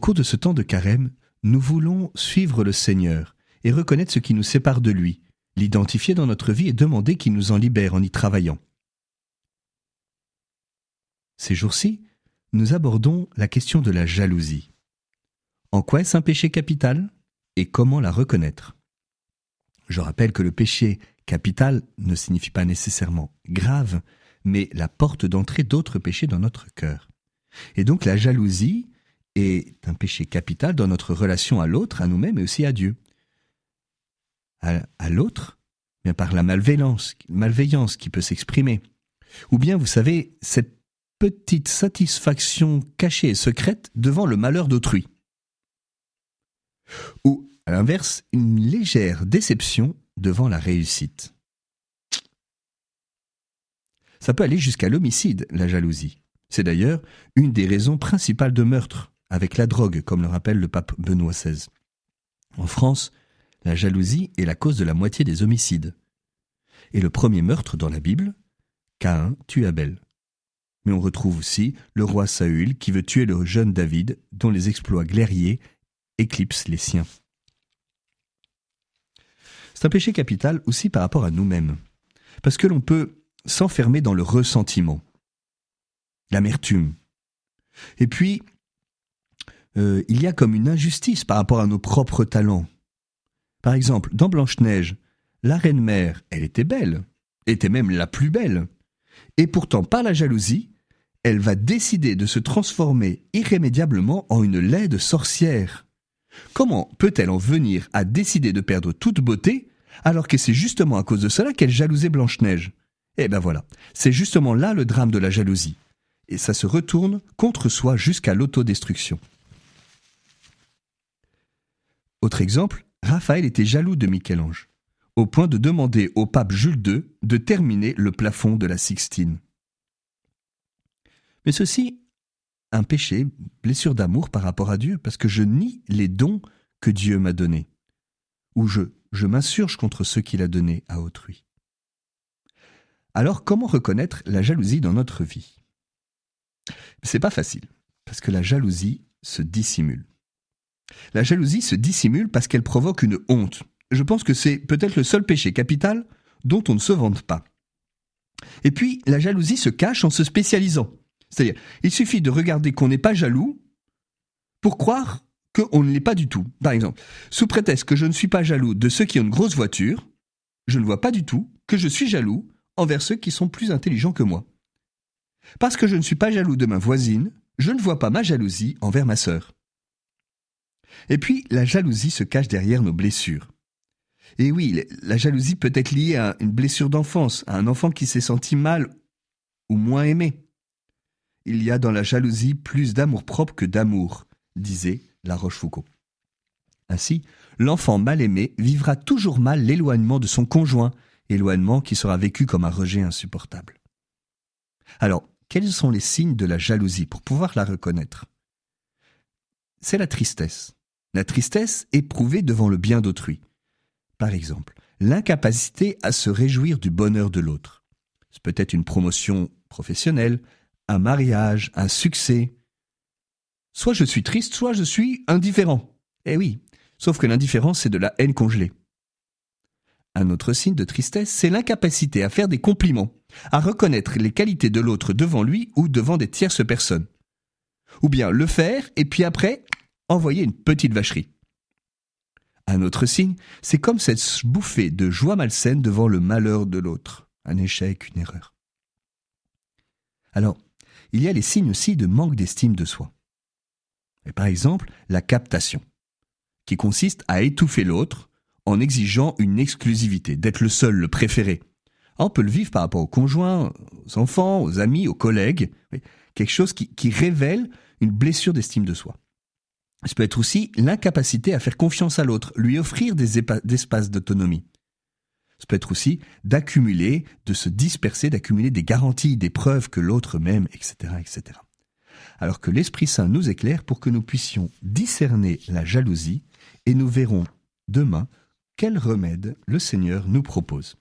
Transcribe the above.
cours de ce temps de carême, nous voulons suivre le Seigneur et reconnaître ce qui nous sépare de lui, l'identifier dans notre vie et demander qu'il nous en libère en y travaillant. Ces jours-ci, nous abordons la question de la jalousie. En quoi est-ce un péché capital et comment la reconnaître? Je rappelle que le péché capital ne signifie pas nécessairement grave, mais la porte d'entrée d'autres péchés dans notre cœur. Et donc la jalousie est un péché capital dans notre relation à l'autre, à nous-mêmes et aussi à Dieu. À, l'autre, par la malveillance, malveillance qui peut s'exprimer. Ou bien, vous savez, cette petite satisfaction cachée et secrète devant le malheur d'autrui. Ou, à l'inverse, une légère déception devant la réussite. Ça peut aller jusqu'à l'homicide, la jalousie. C'est d'ailleurs une des raisons principales de meurtre, avec la drogue, comme le rappelle le pape Benoît XVI. En France, la jalousie est la cause de la moitié des homicides. Et le premier meurtre dans la Bible, Caïn tue Abel. Mais on retrouve aussi le roi Saül qui veut tuer le jeune David, dont les exploits guerriers éclipsent les siens. C'est un péché capital aussi par rapport à nous-mêmes, parce que l'on peut s'enfermer dans le ressentiment, l'amertume. Et puis, euh, il y a comme une injustice par rapport à nos propres talents. Par exemple, dans Blanche-Neige, la reine-mère, elle était belle, était même la plus belle. Et pourtant, par la jalousie, elle va décider de se transformer irrémédiablement en une laide sorcière. Comment peut-elle en venir à décider de perdre toute beauté alors que c'est justement à cause de cela qu'elle jalousait Blanche-Neige? Eh ben voilà, c'est justement là le drame de la jalousie. Et ça se retourne contre soi jusqu'à l'autodestruction. Autre exemple, Raphaël était jaloux de Michel-Ange, au point de demander au pape Jules II de terminer le plafond de la Sixtine. Mais ceci, un péché, blessure d'amour par rapport à Dieu, parce que je nie les dons que Dieu m'a donnés, ou je, m'insurge contre ceux qu'il a donnés à autrui. Alors, comment reconnaître la jalousie dans notre vie? C'est pas facile, parce que la jalousie se dissimule. La jalousie se dissimule parce qu'elle provoque une honte. Je pense que c'est peut-être le seul péché capital dont on ne se vante pas. Et puis, la jalousie se cache en se spécialisant. C'est-à-dire, il suffit de regarder qu'on n'est pas jaloux pour croire qu'on ne l'est pas du tout. Par exemple, sous prétexte que je ne suis pas jaloux de ceux qui ont une grosse voiture, je ne vois pas du tout que je suis jaloux envers ceux qui sont plus intelligents que moi. Parce que je ne suis pas jaloux de ma voisine, je ne vois pas ma jalousie envers ma sœur. Et puis, la jalousie se cache derrière nos blessures. Et oui, la jalousie peut être liée à une blessure d'enfance, à un enfant qui s'est senti mal ou moins aimé. Il y a dans la jalousie plus d'amour-propre que d'amour, disait La Rochefoucauld. Ainsi, l'enfant mal aimé vivra toujours mal l'éloignement de son conjoint, éloignement qui sera vécu comme un rejet insupportable. Alors, quels sont les signes de la jalousie pour pouvoir la reconnaître? C'est la tristesse. La tristesse éprouvée devant le bien d'autrui. Par exemple, l'incapacité à se réjouir du bonheur de l'autre. C'est peut-être une promotion professionnelle, un mariage, un succès. Soit je suis triste, soit je suis indifférent. Eh oui, sauf que l'indifférence, c'est de la haine congelée. Un autre signe de tristesse, c'est l'incapacité à faire des compliments, à reconnaître les qualités de l'autre devant lui ou devant des tierces personnes. Ou bien le faire et puis après, envoyer une petite vacherie. Un autre signe, c'est comme cette bouffée de joie malsaine devant le malheur de l'autre, un échec, une erreur. Alors, il y a les signes aussi de manque d'estime de soi. Par exemple, la captation, qui consiste à étouffer l'autre en exigeant une exclusivité, d'être le seul, le préféré. On peut le vivre par rapport aux conjoints, aux enfants, aux amis, aux collègues, quelque chose qui révèle une blessure d'estime de soi. Ça peut être aussi l'incapacité à faire confiance à l'autre, lui offrir des espaces d'autonomie. Ça peut être aussi d'accumuler, de se disperser, d'accumuler des garanties, des preuves que l'autre m'aime, etc., etc. Alors que l'Esprit Saint nous éclaire pour que nous puissions discerner la jalousie et nous verrons demain quel remède le Seigneur nous propose.